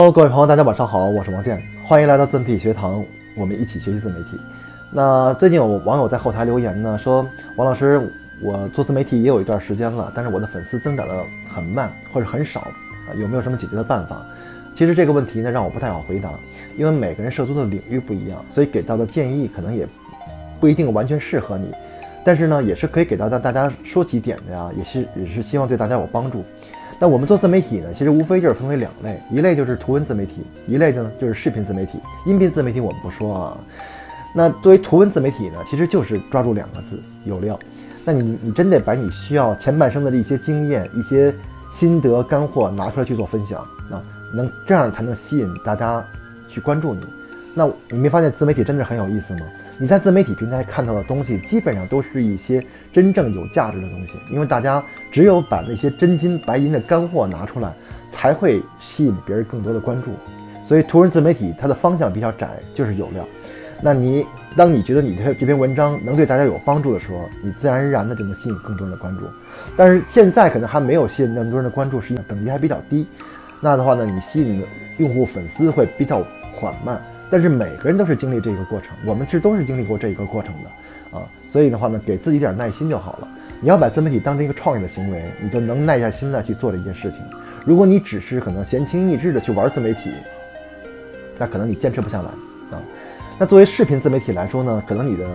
Hello，各位朋友，大家晚上好，我是王健，欢迎来到自媒体学堂，我们一起学习自媒体。那最近有网友在后台留言呢，说王老师，我做自媒体也有一段时间了，但是我的粉丝增长的很慢或者很少，啊，有没有什么解决的办法？其实这个问题呢，让我不太好回答，因为每个人涉足的领域不一样，所以给到的建议可能也不一定完全适合你。但是呢，也是可以给到大大家说几点的呀，也是也是希望对大家有帮助。那我们做自媒体呢，其实无非就是分为两类，一类就是图文自媒体，一类呢就是视频自媒体。音频自媒体我们不说啊。那作为图文自媒体呢，其实就是抓住两个字：有料。那你你真得把你需要前半生的一些经验、一些心得干货拿出来去做分享，那能这样才能吸引大家去关注你。那你没发现自媒体真的很有意思吗？你在自媒体平台看到的东西，基本上都是一些真正有价值的东西，因为大家只有把那些真金白银的干货拿出来，才会吸引别人更多的关注。所以，图文自媒体它的方向比较窄，就是有料。那你当你觉得你的这篇文章能对大家有帮助的时候，你自然而然的就能吸引更多人的关注。但是现在可能还没有吸引那么多人的关注，是因为等级还比较低。那的话呢，你吸引的用户粉丝会比较缓慢。但是每个人都是经历这个过程，我们是都是经历过这一个过程的，啊，所以的话呢，给自己点耐心就好了。你要把自媒体当成一个创业的行为，你就能耐下心来去做这件事情。如果你只是可能闲情逸致的去玩自媒体，那可能你坚持不下来啊。那作为视频自媒体来说呢，可能你的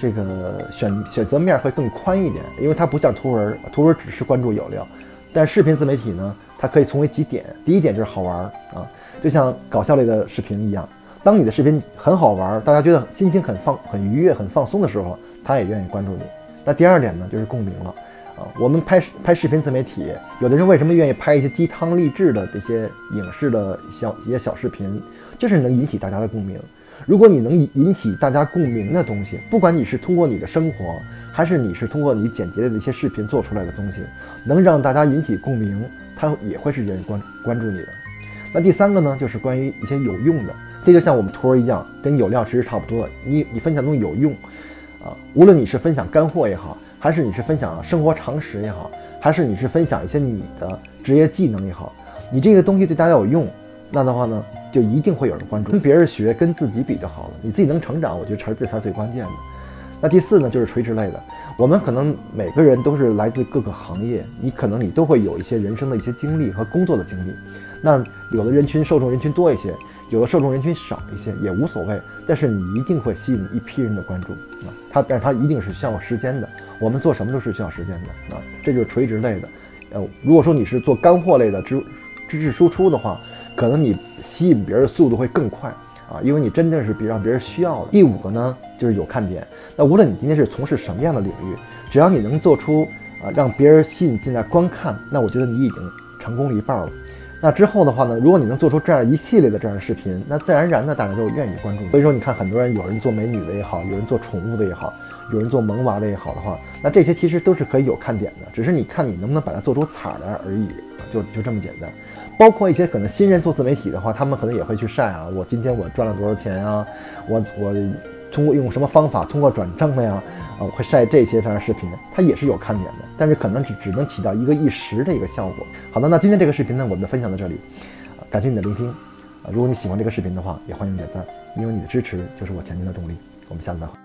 这个选选择面会更宽一点，因为它不像图文，图文只是关注有料，但视频自媒体呢，它可以从为几点。第一点就是好玩啊，就像搞笑类的视频一样。当你的视频很好玩，大家觉得心情很放、很愉悦、很放松的时候，他也愿意关注你。那第二点呢，就是共鸣了啊。我们拍拍视频自媒体，有的人为什么愿意拍一些鸡汤励志的这些影视的小一些小视频，就是能引起大家的共鸣。如果你能引引起大家共鸣的东西，不管你是通过你的生活，还是你是通过你剪辑的那些视频做出来的东西，能让大家引起共鸣，他也会是愿意关关注你的。那第三个呢，就是关于一些有用的。这就像我们托儿一样，跟有料其实差不多。你你分享东西有用，啊，无论你是分享干货也好，还是你是分享生活常识也好，还是你是分享一些你的职业技能也好，你这个东西对大家有用，那的话呢，就一定会有人关注。跟别人学，跟自己比就好了。你自己能成长，我觉得才是这才是最关键的。那第四呢，就是垂直类的。我们可能每个人都是来自各个行业，你可能你都会有一些人生的一些经历和工作的经历。那有的人群受众人群多一些。有的受众人群少一些也无所谓，但是你一定会吸引一批人的关注啊！它，但是它一定是需要时间的。我们做什么都是需要时间的啊！这就是垂直类的。呃，如果说你是做干货类的知知识输出的话，可能你吸引别人的速度会更快啊，因为你真正是比让别人需要的。第五个呢，就是有看点。那无论你今天是从事什么样的领域，只要你能做出啊让别人吸引进来观看，那我觉得你已经成功了一半了。那之后的话呢，如果你能做出这样一系列的这样的视频，那自然而然的大家就愿意关注。所以说，你看很多人，有人做美女的也好，有人做宠物的也好，有人做萌娃的也好的话，那这些其实都是可以有看点的，只是你看你能不能把它做出彩来而已，就就这么简单。包括一些可能新人做自媒体的话，他们可能也会去晒啊，我今天我赚了多少钱啊，我我通过用什么方法通过转正的呀。啊，会晒这些这样的视频，它也是有看点的，但是可能只只能起到一个一时的一个效果。好的，那今天这个视频呢，我们就分享到这里，感谢你的聆听，啊，如果你喜欢这个视频的话，也欢迎点赞，因为你的支持就是我前进的动力。我们下次再会。